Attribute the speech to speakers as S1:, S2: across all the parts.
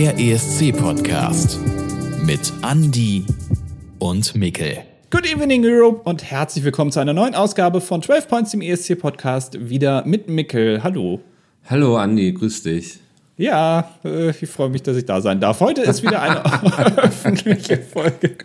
S1: Der ESC-Podcast mit Andy und Mikkel.
S2: Good evening Europe und herzlich willkommen zu einer neuen Ausgabe von 12 Points im ESC-Podcast. Wieder mit Mikkel. Hallo.
S3: Hallo Andy, grüß dich.
S2: Ja, äh, ich freue mich, dass ich da sein darf. Heute ist wieder eine öffentliche Folge.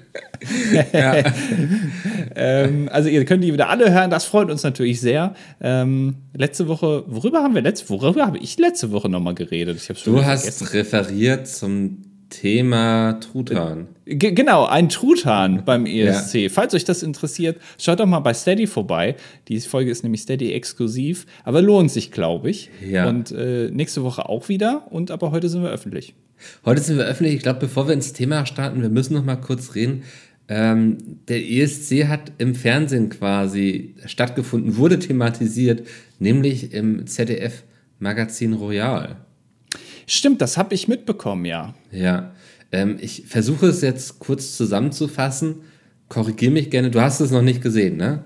S2: Ähm, also ihr könnt die wieder alle hören, das freut uns natürlich sehr. Ähm, letzte Woche, worüber haben wir letzte worüber habe ich letzte Woche nochmal geredet? Ich
S3: du hast vergessen. referiert zum Thema Truthahn.
S2: G genau, ein Truthahn beim ESC. Ja. Falls euch das interessiert, schaut doch mal bei Steady vorbei. Die Folge ist nämlich Steady exklusiv, aber lohnt sich, glaube ich. Ja. Und äh, nächste Woche auch wieder. Und aber heute sind wir öffentlich.
S3: Heute sind wir öffentlich. Ich glaube, bevor wir ins Thema starten, wir müssen noch mal kurz reden. Ähm, der ESC hat im Fernsehen quasi stattgefunden, wurde thematisiert, nämlich im ZDF Magazin Royal.
S2: Stimmt, das habe ich mitbekommen, ja.
S3: Ja. Ähm, ich versuche es jetzt kurz zusammenzufassen. Korrigiere mich gerne. Du hast es noch nicht gesehen, ne?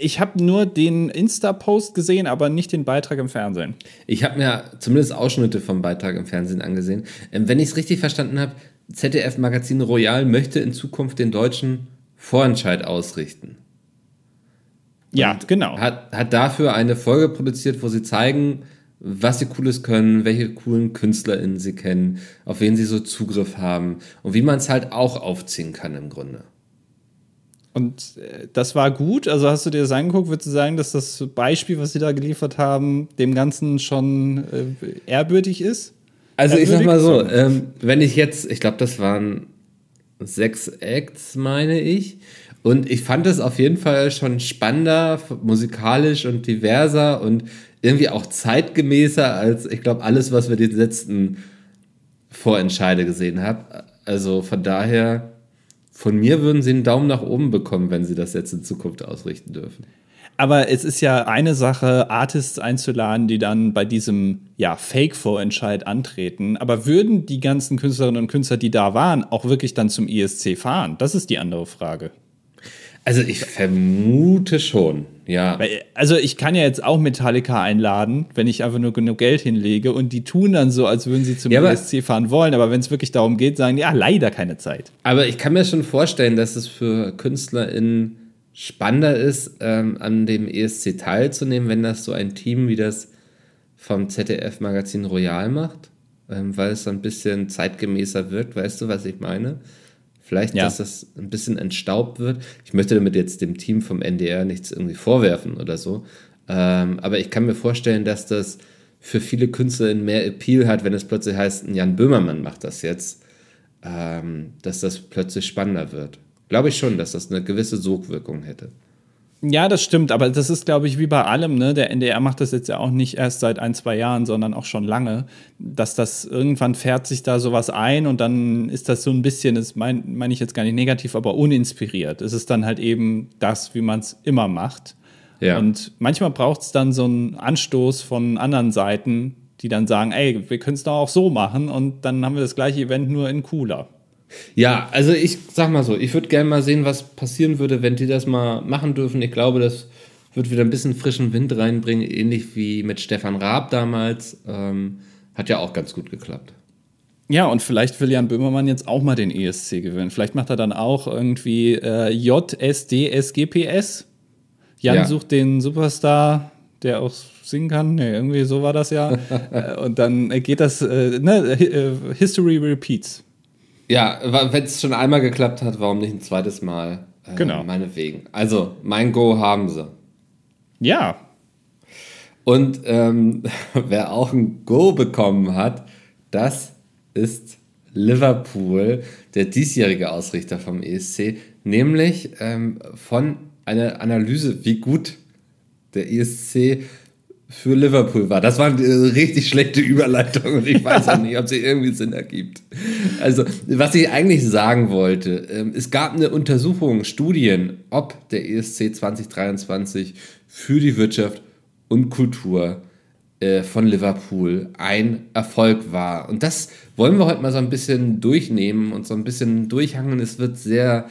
S2: Ich habe nur den Insta-Post gesehen, aber nicht den Beitrag im Fernsehen.
S3: Ich habe mir zumindest Ausschnitte vom Beitrag im Fernsehen angesehen. Ähm, wenn ich es richtig verstanden habe, ZDF Magazin Royal möchte in Zukunft den deutschen Vorentscheid ausrichten.
S2: Ja, genau.
S3: Hat, hat dafür eine Folge produziert, wo sie zeigen, was sie Cooles können, welche coolen KünstlerInnen sie kennen, auf wen sie so Zugriff haben und wie man es halt auch aufziehen kann im Grunde.
S2: Und äh, das war gut. Also hast du dir das angeguckt, würdest du sagen, dass das Beispiel, was sie da geliefert haben, dem Ganzen schon äh, ehrwürdig ist?
S3: Also ehrwürdig? ich sag mal so, ähm, wenn ich jetzt, ich glaube, das waren sechs Acts, meine ich. Und ich fand es auf jeden Fall schon spannender, musikalisch und diverser und irgendwie auch zeitgemäßer als, ich glaube, alles, was wir die letzten Vorentscheide gesehen haben. Also von daher, von mir würden sie einen Daumen nach oben bekommen, wenn sie das jetzt in Zukunft ausrichten dürfen.
S2: Aber es ist ja eine Sache, Artists einzuladen, die dann bei diesem ja, Fake-Vorentscheid antreten. Aber würden die ganzen Künstlerinnen und Künstler, die da waren, auch wirklich dann zum ESC fahren? Das ist die andere Frage.
S3: Also ich vermute schon, ja.
S2: Also ich kann ja jetzt auch Metallica einladen, wenn ich einfach nur genug Geld hinlege und die tun dann so, als würden sie zum ja, ESC fahren wollen, aber wenn es wirklich darum geht, sagen, ja, leider keine Zeit.
S3: Aber ich kann mir schon vorstellen, dass es für KünstlerInnen spannender ist, ähm, an dem ESC teilzunehmen, wenn das so ein Team wie das vom ZDF-Magazin Royal macht, ähm, weil es so ein bisschen zeitgemäßer wirkt, weißt du, was ich meine? Vielleicht, ja. dass das ein bisschen entstaubt wird. Ich möchte damit jetzt dem Team vom NDR nichts irgendwie vorwerfen oder so. Ähm, aber ich kann mir vorstellen, dass das für viele Künstler mehr Appeal hat, wenn es plötzlich heißt, Jan Böhmermann macht das jetzt, ähm, dass das plötzlich spannender wird. Glaube ich schon, dass das eine gewisse Sogwirkung hätte.
S2: Ja, das stimmt, aber das ist, glaube ich, wie bei allem, ne? Der NDR macht das jetzt ja auch nicht erst seit ein, zwei Jahren, sondern auch schon lange, dass das irgendwann fährt sich da sowas ein und dann ist das so ein bisschen, das meine mein ich jetzt gar nicht negativ, aber uninspiriert. Es ist dann halt eben das, wie man es immer macht. Ja. Und manchmal braucht es dann so einen Anstoß von anderen Seiten, die dann sagen, ey, wir können es doch auch so machen und dann haben wir das gleiche Event nur in cooler.
S3: Ja, also ich sag mal so, ich würde gerne mal sehen, was passieren würde, wenn die das mal machen dürfen. Ich glaube, das wird wieder ein bisschen frischen Wind reinbringen, ähnlich wie mit Stefan Raab damals. Ähm, hat ja auch ganz gut geklappt.
S2: Ja, und vielleicht will Jan Böhmermann jetzt auch mal den ESC gewinnen. Vielleicht macht er dann auch irgendwie äh, JSDSGPS. Jan ja. sucht den Superstar, der auch singen kann. Nee, irgendwie so war das ja. Äh, und dann geht das, äh, ne, äh, History repeats.
S3: Ja, wenn es schon einmal geklappt hat, warum nicht ein zweites Mal? Äh, genau. Meinetwegen. Also, mein Go haben sie.
S2: Ja.
S3: Und ähm, wer auch ein Go bekommen hat, das ist Liverpool, der diesjährige Ausrichter vom ESC, nämlich ähm, von einer Analyse, wie gut der ESC für Liverpool war. Das war eine richtig schlechte Überleitung und ich weiß auch nicht, ob sie irgendwie Sinn ergibt. Also, was ich eigentlich sagen wollte, ähm, es gab eine Untersuchung, Studien, ob der ESC 2023 für die Wirtschaft und Kultur äh, von Liverpool ein Erfolg war. Und das wollen wir heute mal so ein bisschen durchnehmen und so ein bisschen durchhangen. Es wird sehr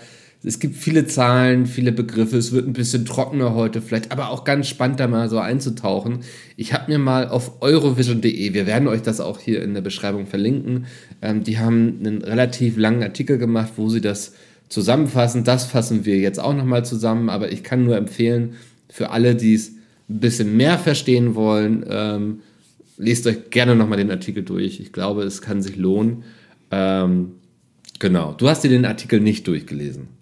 S3: es gibt viele Zahlen, viele Begriffe, es wird ein bisschen trockener heute vielleicht, aber auch ganz spannend da mal so einzutauchen. Ich habe mir mal auf eurovision.de, wir werden euch das auch hier in der Beschreibung verlinken, ähm, die haben einen relativ langen Artikel gemacht, wo sie das zusammenfassen. Das fassen wir jetzt auch nochmal zusammen, aber ich kann nur empfehlen, für alle, die es ein bisschen mehr verstehen wollen, ähm, lest euch gerne nochmal den Artikel durch. Ich glaube, es kann sich lohnen. Ähm, genau. Du hast dir den Artikel nicht durchgelesen.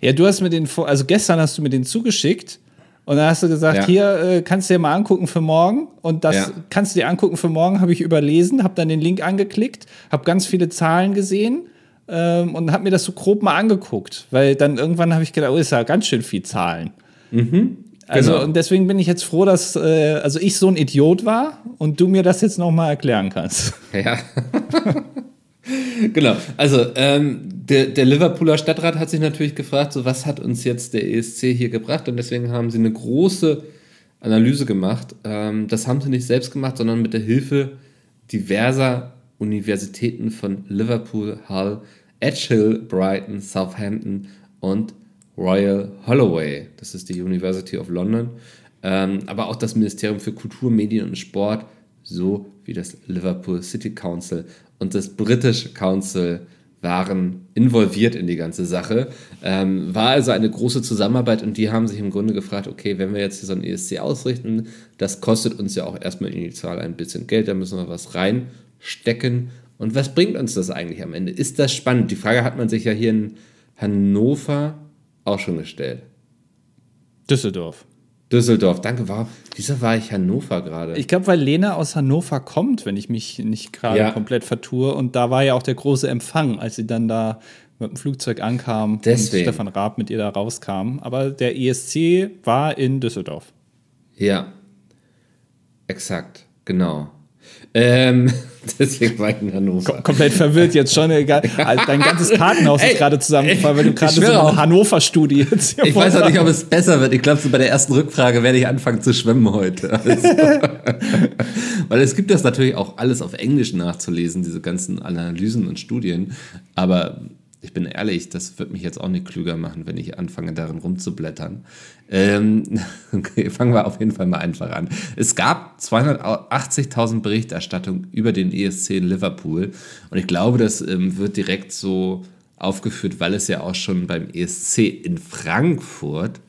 S2: Ja, du hast mir den, also gestern hast du mir den zugeschickt und dann hast du gesagt, ja. hier äh, kannst du dir mal angucken für morgen und das ja. kannst du dir angucken für morgen, habe ich überlesen, habe dann den Link angeklickt, habe ganz viele Zahlen gesehen ähm, und habe mir das so grob mal angeguckt, weil dann irgendwann habe ich gedacht, oh, ist ja ganz schön viel Zahlen. Mhm. Also genau. und deswegen bin ich jetzt froh, dass äh, also ich so ein Idiot war und du mir das jetzt noch mal erklären kannst.
S3: Ja. genau. Also ähm, der, der Liverpooler Stadtrat hat sich natürlich gefragt, so was hat uns jetzt der ESC hier gebracht und deswegen haben sie eine große Analyse gemacht. Ähm, das haben sie nicht selbst gemacht, sondern mit der Hilfe diverser Universitäten von Liverpool, Hull, Edge Hill, Brighton, Southampton und Royal Holloway. Das ist die University of London. Ähm, aber auch das Ministerium für Kultur, Medien und Sport, so wie das Liverpool City Council und das British Council waren involviert in die ganze Sache. Ähm, war also eine große Zusammenarbeit und die haben sich im Grunde gefragt, okay, wenn wir jetzt hier so ein ESC ausrichten, das kostet uns ja auch erstmal initial ein bisschen Geld, da müssen wir was reinstecken. Und was bringt uns das eigentlich am Ende? Ist das spannend? Die Frage hat man sich ja hier in Hannover auch schon gestellt.
S2: Düsseldorf.
S3: Düsseldorf, danke. War, wieso war ich Hannover gerade?
S2: Ich glaube, weil Lena aus Hannover kommt, wenn ich mich nicht gerade ja. komplett vertue. Und da war ja auch der große Empfang, als sie dann da mit dem Flugzeug ankam
S3: Deswegen.
S2: und Stefan Raab mit ihr da rauskam. Aber der ESC war in Düsseldorf.
S3: Ja, exakt, genau. Ähm, deswegen war ich in Hannover.
S2: Kom komplett verwirrt jetzt schon. Egal. Also dein ganzes Kartenhaus ist gerade zusammengefallen, weil du gerade so eine Hannover-Studie
S3: jetzt hier Ich weiß auch nicht, ob es besser wird. Ich glaube, so bei der ersten Rückfrage werde ich anfangen zu schwimmen heute. Also. weil es gibt das natürlich auch alles auf Englisch nachzulesen, diese ganzen Analysen und Studien. Aber ich bin ehrlich, das wird mich jetzt auch nicht klüger machen, wenn ich anfange, darin rumzublättern. Ähm, okay, fangen wir auf jeden Fall mal einfach an. Es gab 280.000 Berichterstattungen über den ESC in Liverpool und ich glaube, das ähm, wird direkt so aufgeführt, weil es ja auch schon beim ESC in Frankfurt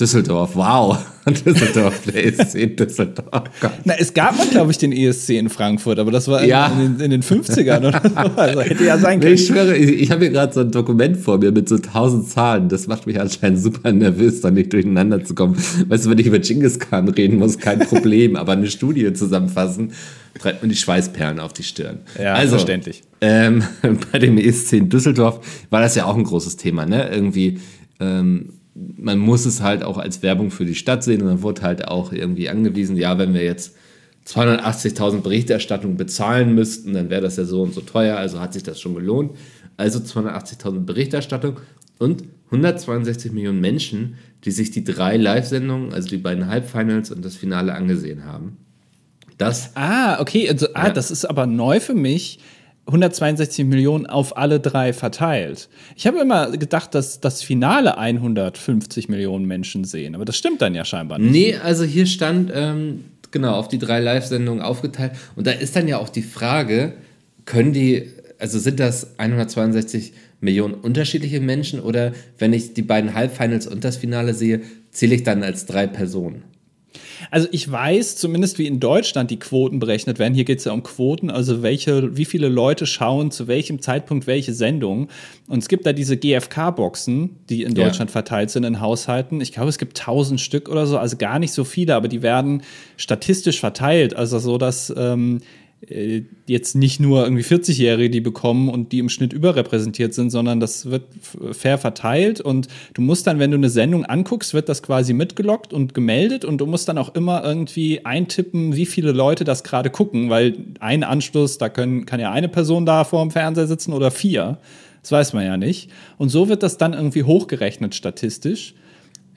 S3: Düsseldorf, wow. Düsseldorf, der ESC Düsseldorf.
S2: Gott. Na, es gab mal, glaube ich, den ESC in Frankfurt, aber das war in, ja. in, den, in den 50ern oder so. Also hätte ja sein können.
S3: Ich schwöre, ich, ich habe hier gerade so ein Dokument vor mir mit so tausend Zahlen. Das macht mich anscheinend super nervös, da nicht durcheinander zu kommen. Weißt du, wenn ich über Genghis Khan reden muss, kein Problem, aber eine Studie zusammenfassen, treibt mir die Schweißperlen auf die Stirn.
S2: Ja, also, verständlich.
S3: Ähm, bei dem ESC in Düsseldorf war das ja auch ein großes Thema, ne? Irgendwie. Ähm, man muss es halt auch als Werbung für die Stadt sehen und dann wurde halt auch irgendwie angewiesen, ja, wenn wir jetzt 280.000 Berichterstattungen bezahlen müssten, dann wäre das ja so und so teuer, also hat sich das schon gelohnt. Also 280.000 Berichterstattung und 162 Millionen Menschen, die sich die drei Live-Sendungen, also die beiden Halbfinals und das Finale angesehen haben.
S2: Das, ah, okay, also, ah, ja. das ist aber neu für mich 162 Millionen auf alle drei verteilt. Ich habe immer gedacht, dass das Finale 150 Millionen Menschen sehen, aber das stimmt dann ja scheinbar
S3: nicht. Nee, also hier stand, ähm, genau, auf die drei Live-Sendungen aufgeteilt. Und da ist dann ja auch die Frage, können die, also sind das 162 Millionen unterschiedliche Menschen oder wenn ich die beiden Halbfinals und das Finale sehe, zähle ich dann als drei Personen?
S2: Also ich weiß zumindest, wie in Deutschland die Quoten berechnet werden. Hier geht es ja um Quoten, also welche, wie viele Leute schauen zu welchem Zeitpunkt welche Sendung. Und es gibt da diese GFK-Boxen, die in Deutschland ja. verteilt sind in Haushalten. Ich glaube, es gibt tausend Stück oder so, also gar nicht so viele, aber die werden statistisch verteilt. Also so, dass ähm, äh, jetzt nicht nur irgendwie 40-Jährige, die bekommen und die im Schnitt überrepräsentiert sind, sondern das wird fair verteilt und du musst dann, wenn du eine Sendung anguckst, wird das quasi mitgelockt und gemeldet und du musst dann auch immer irgendwie eintippen, wie viele Leute das gerade gucken, weil ein Anschluss, da können, kann ja eine Person da vor dem Fernseher sitzen oder vier. Das weiß man ja nicht. Und so wird das dann irgendwie hochgerechnet statistisch.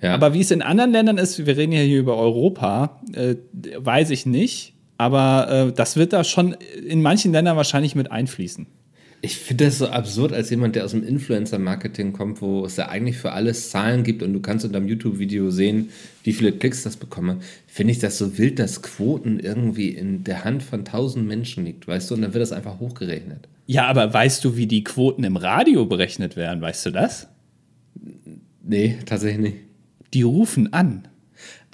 S2: Ja. Aber wie es in anderen Ländern ist, wir reden ja hier über Europa, äh, weiß ich nicht. Aber äh, das wird da schon in manchen Ländern wahrscheinlich mit einfließen.
S3: Ich finde das so absurd, als jemand, der aus dem Influencer-Marketing kommt, wo es ja eigentlich für alles Zahlen gibt und du kannst unter dem YouTube-Video sehen, wie viele Klicks das bekomme. Finde ich das so wild, dass Quoten irgendwie in der Hand von tausend Menschen liegt, weißt du? Und dann wird das einfach hochgerechnet.
S2: Ja, aber weißt du, wie die Quoten im Radio berechnet werden? Weißt du das?
S3: Nee, tatsächlich nicht.
S2: Die rufen an.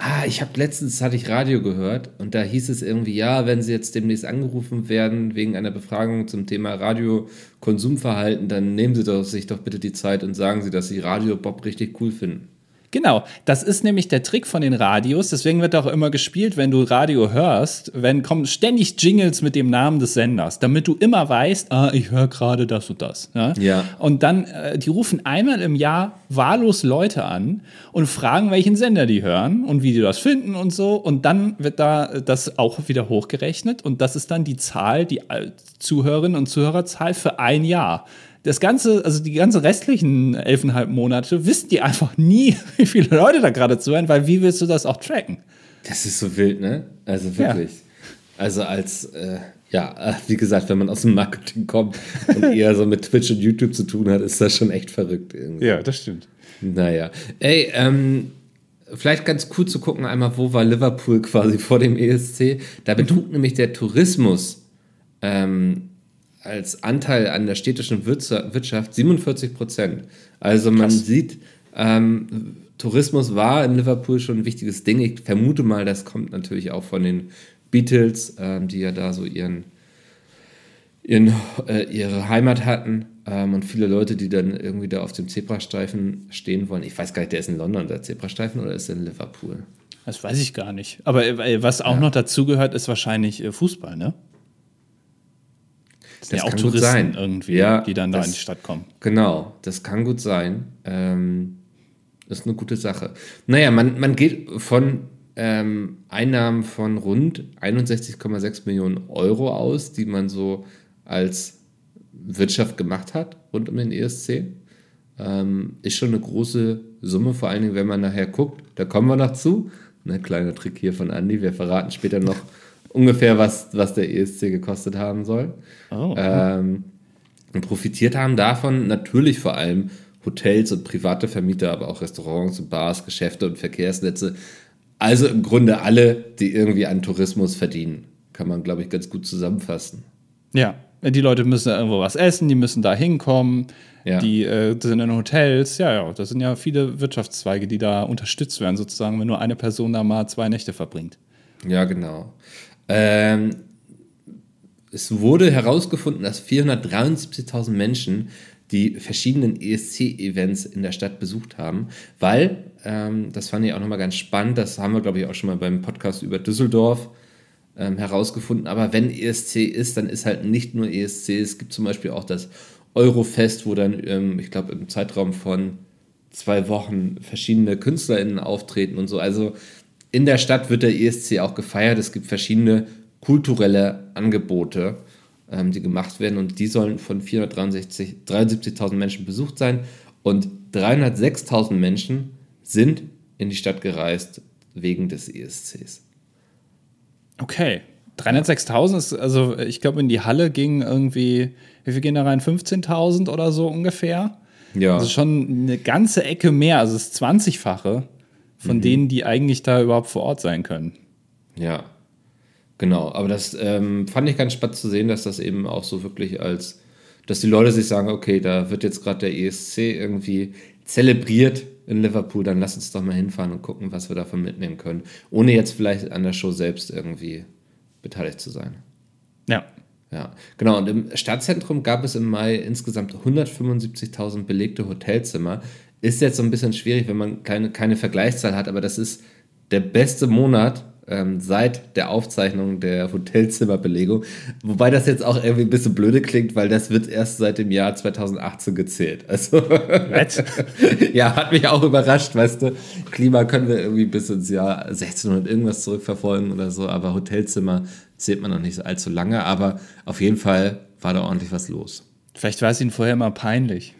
S3: Ah, ich habe letztens hatte ich Radio gehört und da hieß es irgendwie, ja, wenn Sie jetzt demnächst angerufen werden wegen einer Befragung zum Thema Radiokonsumverhalten, dann nehmen Sie doch, sich doch bitte die Zeit und sagen Sie, dass Sie Radio Bob richtig cool finden.
S2: Genau, das ist nämlich der Trick von den Radios. Deswegen wird auch immer gespielt, wenn du Radio hörst, wenn kommen ständig Jingles mit dem Namen des Senders, damit du immer weißt, ah, ich höre gerade das und das. Ja?
S3: Ja.
S2: Und dann, äh, die rufen einmal im Jahr wahllos Leute an und fragen, welchen Sender die hören und wie die das finden und so. Und dann wird da das auch wieder hochgerechnet und das ist dann die Zahl, die äh, Zuhörerinnen und Zuhörerzahl für ein Jahr das ganze, also die ganzen restlichen elfeinhalb Monate, wissen die einfach nie, wie viele Leute da gerade zuhören, weil wie willst du das auch tracken?
S3: Das ist so wild, ne? Also wirklich. Ja. Also als, äh, ja, wie gesagt, wenn man aus dem Marketing kommt und eher so mit Twitch und YouTube zu tun hat, ist das schon echt verrückt irgendwie.
S2: Ja, das stimmt.
S3: Naja. Ey, ähm, vielleicht ganz cool zu gucken, einmal, wo war Liverpool quasi vor dem ESC. Da betrug mhm. nämlich der Tourismus ähm, als Anteil an der städtischen Wirtschaft 47 Prozent. Also man Krass. sieht, ähm, Tourismus war in Liverpool schon ein wichtiges Ding. Ich vermute mal, das kommt natürlich auch von den Beatles, ähm, die ja da so ihren, ihren, äh, ihre Heimat hatten. Ähm, und viele Leute, die dann irgendwie da auf dem Zebrastreifen stehen wollen. Ich weiß gar nicht, der ist in London, der Zebrastreifen, oder ist er in Liverpool?
S2: Das weiß ich gar nicht. Aber äh, was auch ja. noch dazugehört, ist wahrscheinlich äh, Fußball, ne? Das das ja auch Touristen sein. irgendwie, ja, die dann das, da in die Stadt kommen.
S3: Genau, das kann gut sein. Ähm, das ist eine gute Sache. Naja, man, man geht von ähm, Einnahmen von rund 61,6 Millionen Euro aus, die man so als Wirtschaft gemacht hat rund um den ESC. Ähm, ist schon eine große Summe, vor allen Dingen, wenn man nachher guckt. Da kommen wir noch zu. Ne, kleiner Trick hier von Andy. Wir verraten später noch ungefähr, was, was der ESC gekostet haben soll. Oh, ähm, und profitiert haben davon natürlich vor allem Hotels und private Vermieter, aber auch Restaurants und Bars, Geschäfte und Verkehrsnetze. Also im Grunde alle, die irgendwie an Tourismus verdienen. Kann man, glaube ich, ganz gut zusammenfassen.
S2: Ja, die Leute müssen irgendwo was essen, die müssen da hinkommen, ja. die äh, sind in Hotels. Ja, ja, das sind ja viele Wirtschaftszweige, die da unterstützt werden, sozusagen, wenn nur eine Person da mal zwei Nächte verbringt.
S3: Ja, genau. Ähm, es wurde herausgefunden, dass 473.000 Menschen die verschiedenen ESC-Events in der Stadt besucht haben, weil, ähm, das fand ich auch nochmal ganz spannend, das haben wir, glaube ich, auch schon mal beim Podcast über Düsseldorf ähm, herausgefunden, aber wenn ESC ist, dann ist halt nicht nur ESC, es gibt zum Beispiel auch das Eurofest, wo dann, ähm, ich glaube, im Zeitraum von zwei Wochen verschiedene KünstlerInnen auftreten und so, also in der Stadt wird der ESC auch gefeiert. Es gibt verschiedene kulturelle Angebote, ähm, die gemacht werden und die sollen von 473.000 Menschen besucht sein und 306.000 Menschen sind in die Stadt gereist wegen des ESCs.
S2: Okay. 306.000 ist, also ich glaube, in die Halle ging irgendwie, wie viel gehen da rein? 15.000 oder so ungefähr? Ja. Also schon eine ganze Ecke mehr, also das 20-fache von mhm. denen, die eigentlich da überhaupt vor Ort sein können.
S3: Ja, genau. Aber das ähm, fand ich ganz spannend zu sehen, dass das eben auch so wirklich als, dass die Leute sich sagen, okay, da wird jetzt gerade der ESC irgendwie zelebriert in Liverpool, dann lass uns doch mal hinfahren und gucken, was wir davon mitnehmen können, ohne jetzt vielleicht an der Show selbst irgendwie beteiligt zu sein.
S2: Ja.
S3: Ja, genau. Und im Stadtzentrum gab es im Mai insgesamt 175.000 belegte Hotelzimmer. Ist jetzt so ein bisschen schwierig, wenn man keine, keine Vergleichszahl hat, aber das ist der beste Monat ähm, seit der Aufzeichnung der Hotelzimmerbelegung. Wobei das jetzt auch irgendwie ein bisschen blöde klingt, weil das wird erst seit dem Jahr 2018 gezählt. Also, ja, hat mich auch überrascht, weißt du. Klima können wir irgendwie bis ins Jahr 1600 irgendwas zurückverfolgen oder so, aber Hotelzimmer zählt man noch nicht so allzu lange. Aber auf jeden Fall war da ordentlich was los.
S2: Vielleicht war es ihnen vorher mal peinlich.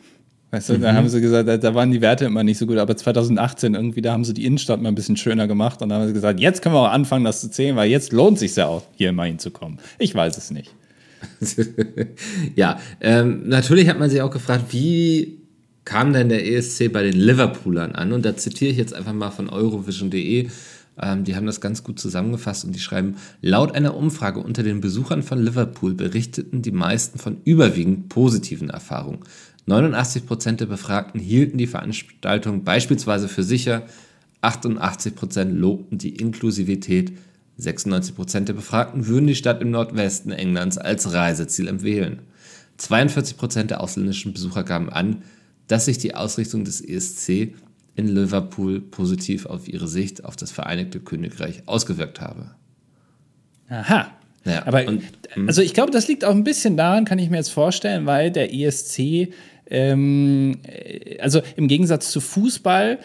S2: Weißt du, mhm. da haben sie gesagt, da, da, waren die Werte immer nicht so gut, aber 2018 irgendwie, da haben sie die Innenstadt mal ein bisschen schöner gemacht und dann haben sie gesagt, jetzt können wir auch anfangen, das zu zählen, weil jetzt lohnt sich ja auch, hier mal hinzukommen. Ich weiß es nicht.
S3: ja, ähm, natürlich hat man sich auch gefragt, wie kam denn der ESC bei den Liverpoolern an? Und da zitiere ich jetzt einfach mal von Eurovision.de. Ähm, die haben das ganz gut zusammengefasst und die schreiben, laut einer Umfrage unter den Besuchern von Liverpool berichteten die meisten von überwiegend positiven Erfahrungen. 89 Prozent der Befragten hielten die Veranstaltung beispielsweise für sicher, 88 Prozent lobten die Inklusivität, 96 Prozent der Befragten würden die Stadt im Nordwesten Englands als Reiseziel empfehlen. 42 Prozent der ausländischen Besucher gaben an, dass sich die Ausrichtung des ESC in Liverpool positiv auf ihre Sicht auf das Vereinigte Königreich ausgewirkt habe.
S2: Aha. Ja, aber und, hm? also ich glaube, das liegt auch ein bisschen daran, kann ich mir jetzt vorstellen, weil der ESC, ähm, also im Gegensatz zu Fußball,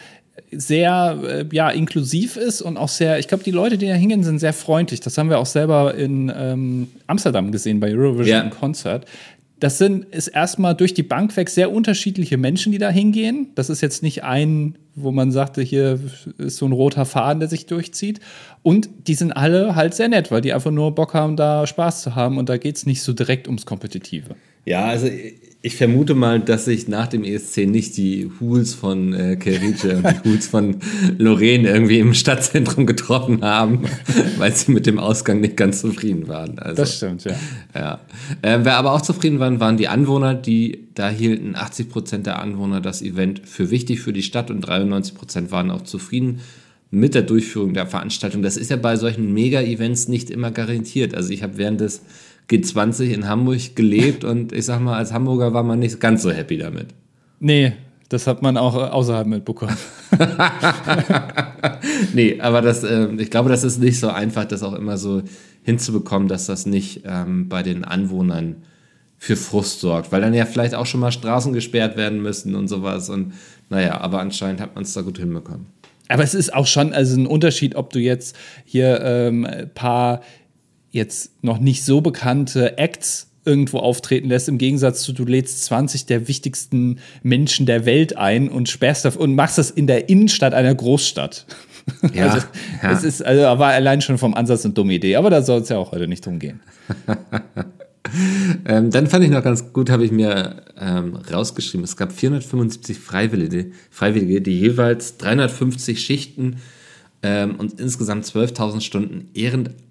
S2: sehr äh, ja, inklusiv ist und auch sehr, ich glaube, die Leute, die da hingehen, sind sehr freundlich. Das haben wir auch selber in ähm, Amsterdam gesehen bei Eurovision ja. Concert das sind, ist erstmal durch die Bank weg sehr unterschiedliche Menschen, die da hingehen. Das ist jetzt nicht ein, wo man sagte, hier ist so ein roter Faden, der sich durchzieht. Und die sind alle halt sehr nett, weil die einfach nur Bock haben, da Spaß zu haben. Und da geht es nicht so direkt ums Kompetitive.
S3: Ja, also ich vermute mal, dass sich nach dem ESC nicht die Hools von äh, Kelrice und die Hools von Lorraine irgendwie im Stadtzentrum getroffen haben, weil sie mit dem Ausgang nicht ganz zufrieden waren.
S2: Also, das stimmt, ja.
S3: ja. Äh, wer aber auch zufrieden waren, waren die Anwohner, die da hielten 80 Prozent der Anwohner das Event für wichtig für die Stadt und 93 Prozent waren auch zufrieden mit der Durchführung der Veranstaltung. Das ist ja bei solchen Mega-Events nicht immer garantiert. Also ich habe während des G20 in Hamburg gelebt und ich sag mal, als Hamburger war man nicht ganz so happy damit.
S2: Nee, das hat man auch außerhalb mitbekommen.
S3: nee, aber das, äh, ich glaube, das ist nicht so einfach, das auch immer so hinzubekommen, dass das nicht ähm, bei den Anwohnern für Frust sorgt, weil dann ja vielleicht auch schon mal Straßen gesperrt werden müssen und sowas. Und naja, aber anscheinend hat man es da gut hinbekommen.
S2: Aber es ist auch schon also ein Unterschied, ob du jetzt hier ähm, ein paar jetzt noch nicht so bekannte Acts irgendwo auftreten lässt, im Gegensatz zu du lädst 20 der wichtigsten Menschen der Welt ein und sperrst auf, und machst das in der Innenstadt einer Großstadt. Ja, also, ja. Es ist, also war allein schon vom Ansatz eine dumme Idee, aber da soll es ja auch heute nicht drum gehen.
S3: ähm, dann fand ich noch ganz gut, habe ich mir ähm, rausgeschrieben, es gab 475 Freiwillige, Freiwillige, die jeweils 350 Schichten ähm, und insgesamt 12.000 Stunden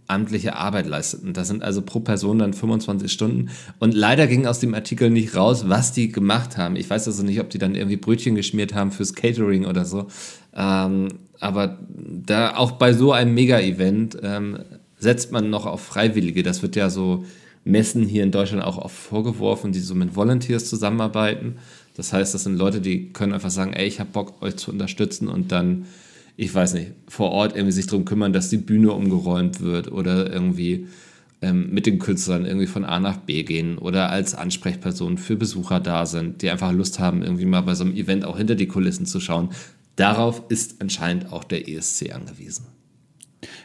S3: ehrenamtliche Arbeit leisteten. Das sind also pro Person dann 25 Stunden. Und leider ging aus dem Artikel nicht raus, was die gemacht haben. Ich weiß also nicht, ob die dann irgendwie Brötchen geschmiert haben fürs Catering oder so. Ähm, aber da auch bei so einem Mega-Event ähm, setzt man noch auf Freiwillige. Das wird ja so Messen hier in Deutschland auch oft vorgeworfen, die so mit Volunteers zusammenarbeiten. Das heißt, das sind Leute, die können einfach sagen, ey, ich habe Bock, euch zu unterstützen und dann ich weiß nicht, vor Ort irgendwie sich darum kümmern, dass die Bühne umgeräumt wird oder irgendwie ähm, mit den Künstlern irgendwie von A nach B gehen oder als Ansprechperson für Besucher da sind, die einfach Lust haben, irgendwie mal bei so einem Event auch hinter die Kulissen zu schauen. Darauf ist anscheinend auch der ESC angewiesen.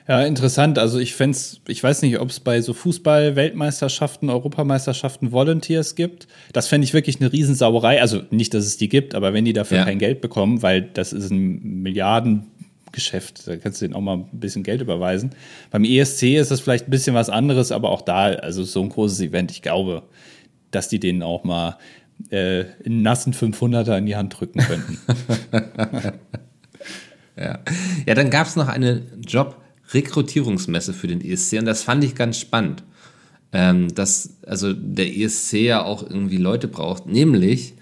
S2: Ja, interessant. Also ich fände ich weiß nicht, ob es bei so Fußball-Weltmeisterschaften, Europameisterschaften Volunteers gibt. Das fände ich wirklich eine Riesensauerei. Also nicht, dass es die gibt, aber wenn die dafür ja. kein Geld bekommen, weil das ist ein Milliarden Geschäft. Da kannst du denen auch mal ein bisschen Geld überweisen. Beim ESC ist das vielleicht ein bisschen was anderes, aber auch da, also so ein großes Event, ich glaube, dass die denen auch mal äh, einen nassen 500er in die Hand drücken könnten.
S3: ja. ja, dann gab es noch eine Job-Rekrutierungsmesse für den ESC und das fand ich ganz spannend. Ähm, dass also der ESC ja auch irgendwie Leute braucht, nämlich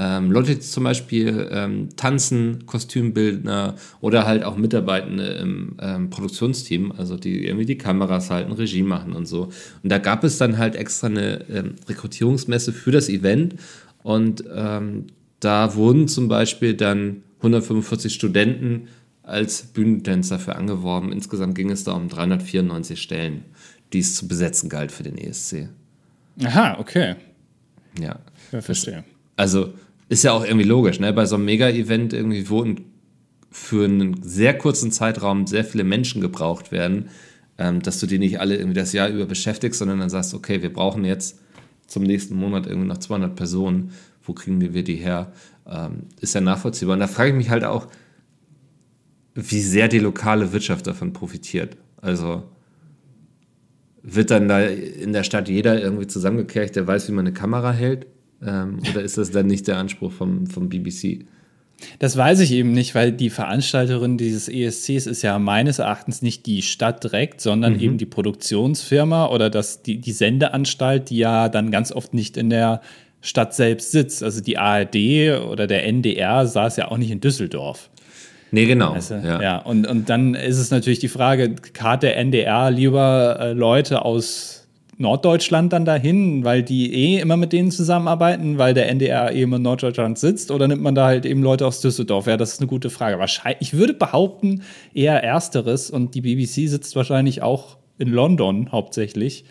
S3: ähm, Leute, die zum Beispiel ähm, tanzen, Kostümbildner oder halt auch Mitarbeitende im ähm, Produktionsteam, also die irgendwie die Kameras halten, Regie machen und so. Und da gab es dann halt extra eine ähm, Rekrutierungsmesse für das Event und ähm, da wurden zum Beispiel dann 145 Studenten als Bühnentänzer für angeworben. Insgesamt ging es da um 394 Stellen, die es zu besetzen galt für den ESC.
S2: Aha, okay.
S3: Ja.
S2: Ja, verstehe.
S3: Also ist ja auch irgendwie logisch, ne? Bei so einem Mega-Event irgendwie wurden für einen sehr kurzen Zeitraum sehr viele Menschen gebraucht werden, ähm, dass du die nicht alle irgendwie das Jahr über beschäftigst, sondern dann sagst, okay, wir brauchen jetzt zum nächsten Monat irgendwie noch 200 Personen. Wo kriegen wir die her? Ähm, ist ja nachvollziehbar. Und da frage ich mich halt auch, wie sehr die lokale Wirtschaft davon profitiert. Also wird dann da in der Stadt jeder irgendwie zusammengekehrt, der weiß, wie man eine Kamera hält? Ähm, oder ist das dann nicht der Anspruch vom, vom BBC?
S2: Das weiß ich eben nicht, weil die Veranstalterin dieses ESCs ist ja meines Erachtens nicht die Stadt direkt, sondern mhm. eben die Produktionsfirma oder das, die, die Sendeanstalt, die ja dann ganz oft nicht in der Stadt selbst sitzt. Also die ARD oder der NDR saß ja auch nicht in Düsseldorf.
S3: Nee, genau.
S2: Also, ja. ja, und, und dann ist es natürlich die Frage, hat der NDR lieber äh, Leute aus Norddeutschland dann dahin, weil die eh immer mit denen zusammenarbeiten, weil der NDR eben in Norddeutschland sitzt? Oder nimmt man da halt eben Leute aus Düsseldorf? Ja, das ist eine gute Frage. Wahrscheinlich, ich würde behaupten, eher Ersteres. Und die BBC sitzt wahrscheinlich auch in London hauptsächlich,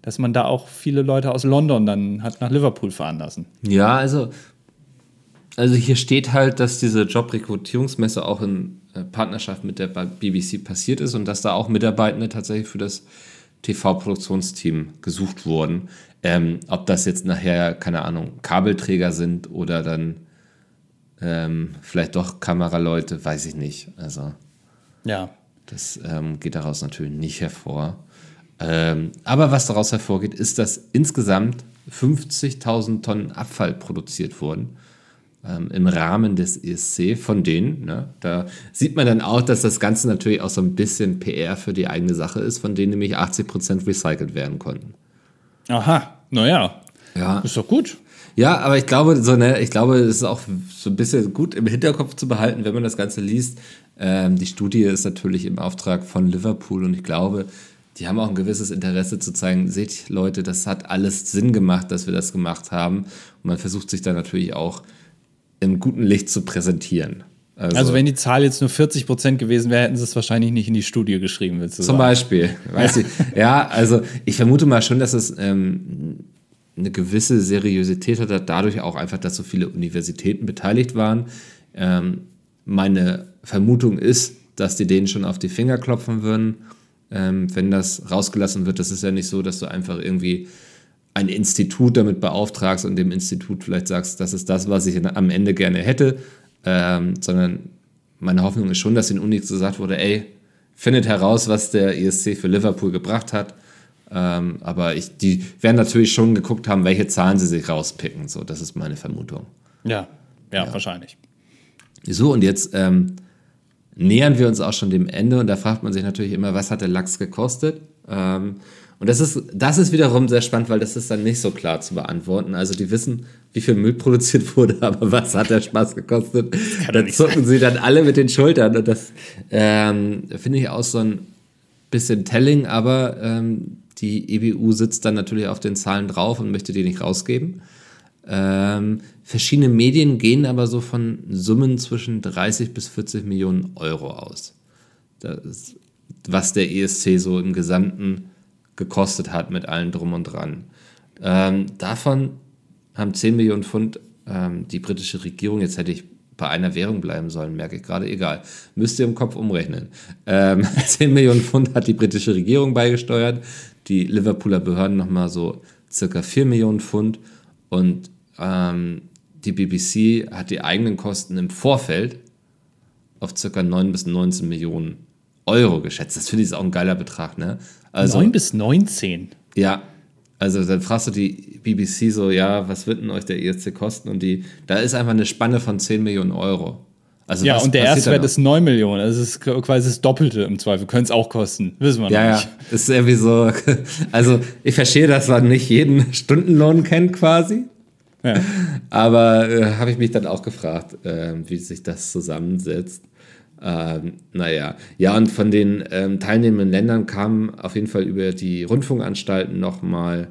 S2: dass man da auch viele Leute aus London dann hat nach Liverpool fahren lassen.
S3: Ja, also, also hier steht halt, dass diese Jobrekrutierungsmesse auch in äh, Partnerschaft mit der BBC passiert ist und dass da auch Mitarbeitende tatsächlich für das TV-Produktionsteam gesucht wurden. Ähm, ob das jetzt nachher, keine Ahnung, Kabelträger sind oder dann ähm, vielleicht doch Kameraleute, weiß ich nicht. Also,
S2: ja.
S3: Das ähm, geht daraus natürlich nicht hervor. Ähm, aber was daraus hervorgeht, ist, dass insgesamt 50.000 Tonnen Abfall produziert wurden ähm, im Rahmen des ESC von denen. Ne? Da sieht man dann auch, dass das Ganze natürlich auch so ein bisschen PR für die eigene Sache ist, von denen nämlich 80 Prozent recycelt werden konnten.
S2: Aha, naja. Ja. Ist doch gut.
S3: Ja, aber ich glaube, so, ne, ich glaube, es ist auch so ein bisschen gut im Hinterkopf zu behalten, wenn man das Ganze liest. Ähm, die Studie ist natürlich im Auftrag von Liverpool und ich glaube, die haben auch ein gewisses Interesse zu zeigen, seht Leute, das hat alles Sinn gemacht, dass wir das gemacht haben. Und man versucht sich da natürlich auch im guten Licht zu präsentieren.
S2: Also, also, wenn die Zahl jetzt nur 40 Prozent gewesen wäre, hätten sie es wahrscheinlich nicht in die Studie geschrieben. Willst
S3: du Zum sagen. Beispiel. Weiß ich. Ja, also ich vermute mal schon, dass es ähm, eine gewisse Seriosität hat, dadurch auch einfach, dass so viele Universitäten beteiligt waren. Ähm, meine Vermutung ist, dass die denen schon auf die Finger klopfen würden, ähm, wenn das rausgelassen wird. Das ist ja nicht so, dass du einfach irgendwie ein Institut damit beauftragst und dem Institut vielleicht sagst, das ist das, was ich am Ende gerne hätte, ähm, sondern meine Hoffnung ist schon, dass den Unis gesagt wurde, ey, findet heraus, was der ESC für Liverpool gebracht hat. Ähm, aber ich, die werden natürlich schon geguckt haben, welche Zahlen sie sich rauspicken. So, das ist meine Vermutung.
S2: Ja, ja, ja. wahrscheinlich.
S3: So, und jetzt ähm, nähern wir uns auch schon dem Ende und da fragt man sich natürlich immer, was hat der Lachs gekostet? Ähm, und das ist, das ist wiederum sehr spannend, weil das ist dann nicht so klar zu beantworten. Also die wissen, wie viel Müll produziert wurde, aber was hat der Spaß gekostet? Da zucken sie dann alle mit den Schultern. Und das ähm, finde ich auch so ein bisschen telling, aber ähm, die EBU sitzt dann natürlich auf den Zahlen drauf und möchte die nicht rausgeben. Ähm, verschiedene Medien gehen aber so von Summen zwischen 30 bis 40 Millionen Euro aus. Das, was der ESC so im Gesamten gekostet hat mit allem drum und dran. Ähm, davon haben 10 Millionen Pfund ähm, die britische Regierung, jetzt hätte ich bei einer Währung bleiben sollen, merke ich gerade, egal. Müsst ihr im Kopf umrechnen. Ähm, 10 Millionen Pfund hat die britische Regierung beigesteuert, die Liverpooler Behörden nochmal so circa 4 Millionen Pfund und ähm, die BBC hat die eigenen Kosten im Vorfeld auf circa 9 bis 19 Millionen Euro geschätzt. Das finde ich auch ein geiler Betrag, ne?
S2: Also, 9 bis 19.
S3: Ja, also dann fragst du die BBC so, ja, was wird denn euch der ESC kosten? Und die, da ist einfach eine Spanne von 10 Millionen Euro.
S2: Also ja, und der Erstwert ist 9 Millionen. Also es ist quasi das Doppelte im Zweifel. Könnte es auch kosten. Wissen wir
S3: ja,
S2: noch nicht.
S3: Ja, ist irgendwie so. Also ich verstehe, dass man nicht jeden Stundenlohn kennt quasi. Ja. Aber äh, habe ich mich dann auch gefragt, äh, wie sich das zusammensetzt. Ähm, naja, ja, und von den ähm, teilnehmenden Ländern kamen auf jeden Fall über die Rundfunkanstalten nochmal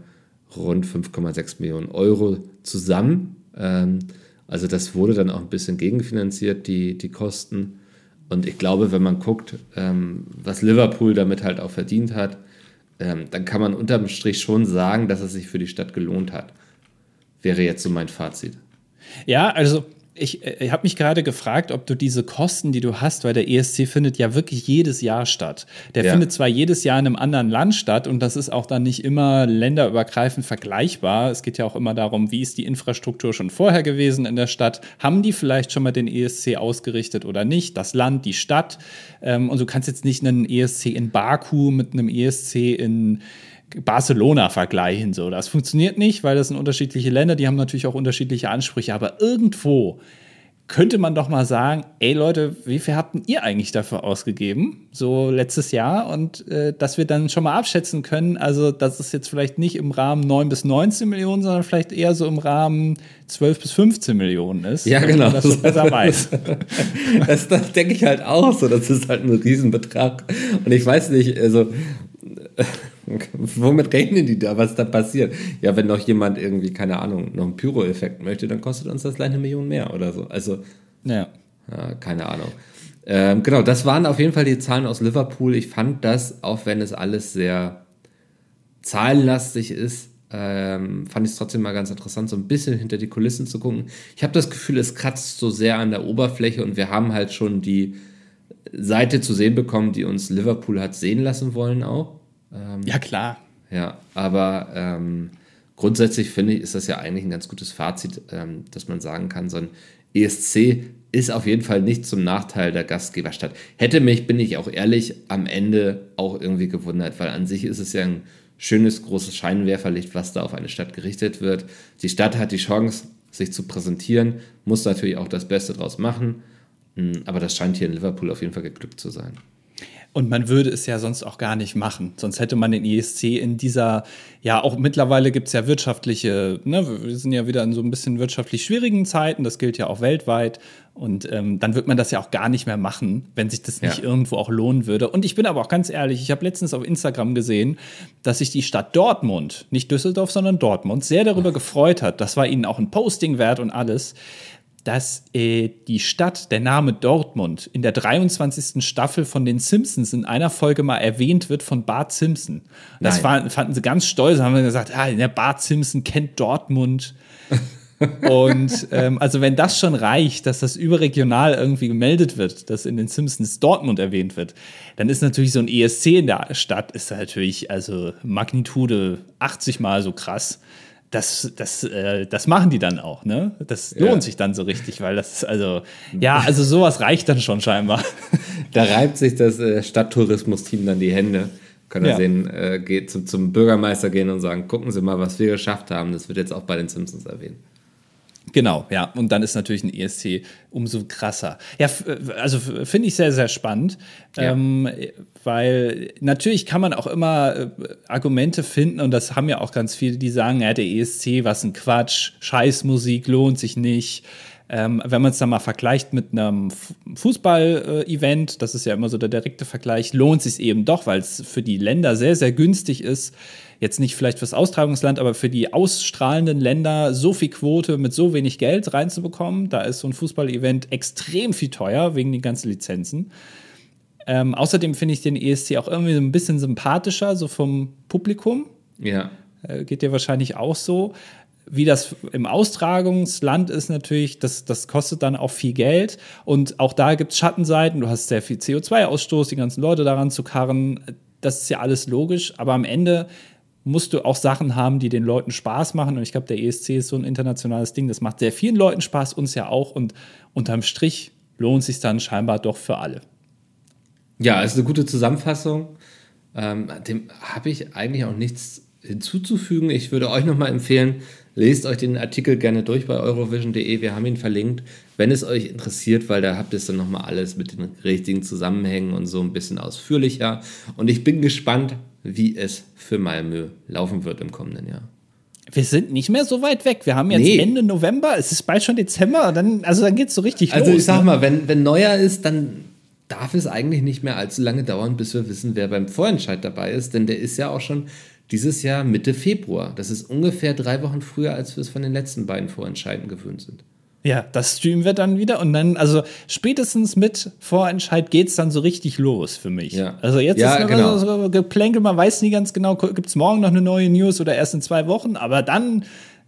S3: rund 5,6 Millionen Euro zusammen. Ähm, also das wurde dann auch ein bisschen gegenfinanziert, die, die Kosten. Und ich glaube, wenn man guckt, ähm, was Liverpool damit halt auch verdient hat, ähm, dann kann man unterm Strich schon sagen, dass es sich für die Stadt gelohnt hat. Wäre jetzt so mein Fazit.
S2: Ja, also ich, äh, ich habe mich gerade gefragt, ob du diese Kosten, die du hast, weil der ESC findet ja wirklich jedes Jahr statt. Der ja. findet zwar jedes Jahr in einem anderen Land statt und das ist auch dann nicht immer länderübergreifend vergleichbar. Es geht ja auch immer darum, wie ist die Infrastruktur schon vorher gewesen in der Stadt? Haben die vielleicht schon mal den ESC ausgerichtet oder nicht? Das Land, die Stadt. Ähm, und du kannst jetzt nicht einen ESC in Baku mit einem ESC in Barcelona vergleichen. So, das funktioniert nicht, weil das sind unterschiedliche Länder, die haben natürlich auch unterschiedliche Ansprüche, aber irgendwo könnte man doch mal sagen, ey Leute, wie viel habt ihr eigentlich dafür ausgegeben, so letztes Jahr? Und äh, dass wir dann schon mal abschätzen können, also dass es jetzt vielleicht nicht im Rahmen 9 bis 19 Millionen, sondern vielleicht eher so im Rahmen 12 bis 15 Millionen ist.
S3: Ja, genau.
S2: Das, so besser weiß.
S3: das, das denke ich halt auch so, das ist halt ein Riesenbetrag. Und ich weiß nicht, also Womit rechnen die da? Was da passiert? Ja, wenn noch jemand irgendwie, keine Ahnung, noch einen Pyro-Effekt möchte, dann kostet uns das gleich eine Million mehr oder so. Also, ja. ja keine Ahnung. Ähm, genau, das waren auf jeden Fall die Zahlen aus Liverpool. Ich fand das, auch wenn es alles sehr zahlenlastig ist, ähm, fand ich es trotzdem mal ganz interessant, so ein bisschen hinter die Kulissen zu gucken. Ich habe das Gefühl, es kratzt so sehr an der Oberfläche und wir haben halt schon die Seite zu sehen bekommen, die uns Liverpool hat sehen lassen wollen auch.
S2: Ähm, ja, klar.
S3: Ja, aber ähm, grundsätzlich finde ich, ist das ja eigentlich ein ganz gutes Fazit, ähm, dass man sagen kann, so ein ESC ist auf jeden Fall nicht zum Nachteil der Gastgeberstadt. Hätte mich, bin ich auch ehrlich, am Ende auch irgendwie gewundert, weil an sich ist es ja ein schönes, großes Scheinwerferlicht, was da auf eine Stadt gerichtet wird. Die Stadt hat die Chance, sich zu präsentieren, muss natürlich auch das Beste draus machen. Hm, aber das scheint hier in Liverpool auf jeden Fall geglückt zu sein.
S2: Und man würde es ja sonst auch gar nicht machen. Sonst hätte man den ESC in dieser, ja, auch mittlerweile gibt es ja wirtschaftliche, ne, wir sind ja wieder in so ein bisschen wirtschaftlich schwierigen Zeiten, das gilt ja auch weltweit. Und ähm, dann wird man das ja auch gar nicht mehr machen, wenn sich das nicht ja. irgendwo auch lohnen würde. Und ich bin aber auch ganz ehrlich, ich habe letztens auf Instagram gesehen, dass sich die Stadt Dortmund, nicht Düsseldorf, sondern Dortmund, sehr darüber gefreut hat. Das war ihnen auch ein Posting wert und alles dass äh, die Stadt, der Name Dortmund, in der 23. Staffel von den Simpsons in einer Folge mal erwähnt wird von Bart Simpson. Das war, fanden sie ganz stolz, haben gesagt, ah, der Bart Simpson kennt Dortmund. Und ähm, also wenn das schon reicht, dass das überregional irgendwie gemeldet wird, dass in den Simpsons Dortmund erwähnt wird, dann ist natürlich so ein ESC in der Stadt ist natürlich also Magnitude 80 mal so krass das, das, äh, das machen die dann auch, ne? Das lohnt ja. sich dann so richtig, weil das also, ja, also sowas reicht dann schon scheinbar.
S3: Da reibt sich das äh, Stadttourismus-Team dann die Hände. Können ja. sehen, äh, geht zum, zum Bürgermeister gehen und sagen, gucken Sie mal, was wir geschafft haben. Das wird jetzt auch bei den Simpsons erwähnt.
S2: Genau, ja. Und dann ist natürlich ein ESC umso krasser. Ja, also finde ich sehr, sehr spannend, ja. ähm, weil natürlich kann man auch immer äh, Argumente finden und das haben ja auch ganz viele, die sagen, ja, der ESC, was ein Quatsch, Scheißmusik lohnt sich nicht. Ähm, wenn man es dann mal vergleicht mit einem Fußball-Event, das ist ja immer so der direkte Vergleich, lohnt sich eben doch, weil es für die Länder sehr, sehr günstig ist jetzt nicht vielleicht fürs Austragungsland, aber für die ausstrahlenden Länder so viel Quote mit so wenig Geld reinzubekommen. Da ist so ein Fußball-Event extrem viel teuer wegen den ganzen Lizenzen. Ähm, außerdem finde ich den ESC auch irgendwie so ein bisschen sympathischer, so vom Publikum.
S3: Ja.
S2: Äh, geht dir wahrscheinlich auch so. Wie das im Austragungsland ist natürlich, das, das kostet dann auch viel Geld. Und auch da gibt es Schattenseiten. Du hast sehr viel CO2-Ausstoß, die ganzen Leute daran zu karren. Das ist ja alles logisch. Aber am Ende musst du auch Sachen haben, die den Leuten Spaß machen. Und ich glaube, der ESC ist so ein internationales Ding. Das macht sehr vielen Leuten Spaß, uns ja auch. Und unterm Strich lohnt sich dann scheinbar doch für alle.
S3: Ja, ist eine gute Zusammenfassung. Ähm, dem habe ich eigentlich auch nichts hinzuzufügen. Ich würde euch nochmal empfehlen, lest euch den Artikel gerne durch bei eurovision.de. Wir haben ihn verlinkt, wenn es euch interessiert, weil da habt ihr es dann nochmal alles mit den richtigen Zusammenhängen und so ein bisschen ausführlicher. Und ich bin gespannt, wie es für Malmö laufen wird im kommenden Jahr.
S2: Wir sind nicht mehr so weit weg. Wir haben jetzt nee. Ende November, es ist bald schon Dezember, dann, also dann geht es so richtig
S3: also
S2: los.
S3: Also ich sag ne? mal, wenn, wenn Neujahr ist, dann darf es eigentlich nicht mehr allzu lange dauern, bis wir wissen, wer beim Vorentscheid dabei ist, denn der ist ja auch schon dieses Jahr Mitte Februar. Das ist ungefähr drei Wochen früher, als wir es von den letzten beiden Vorentscheiden gewöhnt sind.
S2: Ja, das streamen wir dann wieder und dann, also spätestens mit Vorentscheid geht es dann so richtig los für mich. Ja. Also jetzt
S3: ja, ist genau.
S2: so Geplänkel, man weiß nie ganz genau, gibt es morgen noch eine neue News oder erst in zwei Wochen, aber dann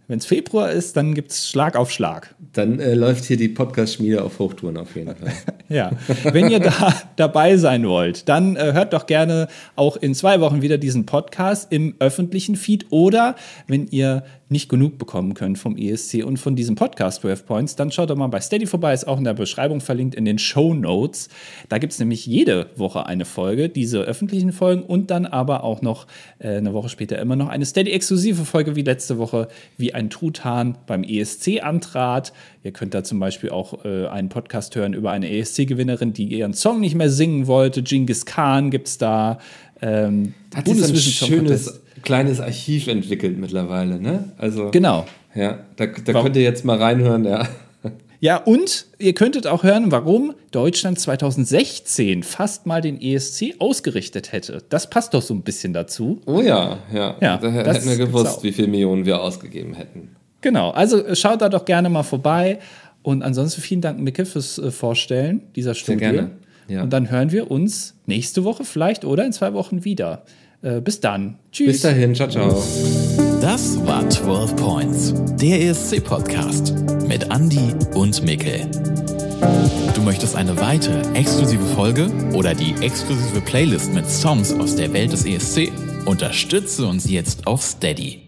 S2: Wenn es Februar ist, dann gibt es Schlag auf Schlag.
S3: Dann äh, läuft hier die Podcast-Schmiede auf Hochtouren auf jeden Fall.
S2: ja, wenn ihr da dabei sein wollt, dann äh, hört doch gerne auch in zwei Wochen wieder diesen Podcast im öffentlichen Feed oder wenn ihr nicht genug bekommen könnt vom ESC und von diesem Podcast 12 Points, dann schaut doch mal bei Steady vorbei, ist auch in der Beschreibung verlinkt in den Show Notes. Da gibt es nämlich jede Woche eine Folge, diese öffentlichen Folgen und dann aber auch noch äh, eine Woche später immer noch eine Steady-exklusive Folge wie letzte Woche, wie ein Truthahn beim ESC antrat. Ihr könnt da zum Beispiel auch äh, einen Podcast hören über eine ESC-Gewinnerin, die ihren Song nicht mehr singen wollte. Genghis Khan gibt es da. Ähm,
S3: Hat sich ein schönes kleines Archiv entwickelt mittlerweile, ne?
S2: Also genau.
S3: Ja, da, da könnt ihr jetzt mal reinhören, ja.
S2: Ja, und ihr könntet auch hören, warum Deutschland 2016 fast mal den ESC ausgerichtet hätte. Das passt doch so ein bisschen dazu.
S3: Oh ja, ja. ja da hätten wir gewusst, wie viele Millionen wir ausgegeben hätten.
S2: Genau, also schaut da doch gerne mal vorbei. Und ansonsten vielen Dank, Micke, fürs äh, Vorstellen dieser Studie. Sehr gerne. Ja. Und dann hören wir uns nächste Woche vielleicht oder in zwei Wochen wieder. Äh, bis dann.
S3: Tschüss. Bis dahin. Ciao, ciao.
S1: Das war 12 Points, der ESC-Podcast mit Andy und Mikkel. Du möchtest eine weitere exklusive Folge oder die exklusive Playlist mit Songs aus der Welt des ESC? Unterstütze uns jetzt auf Steady.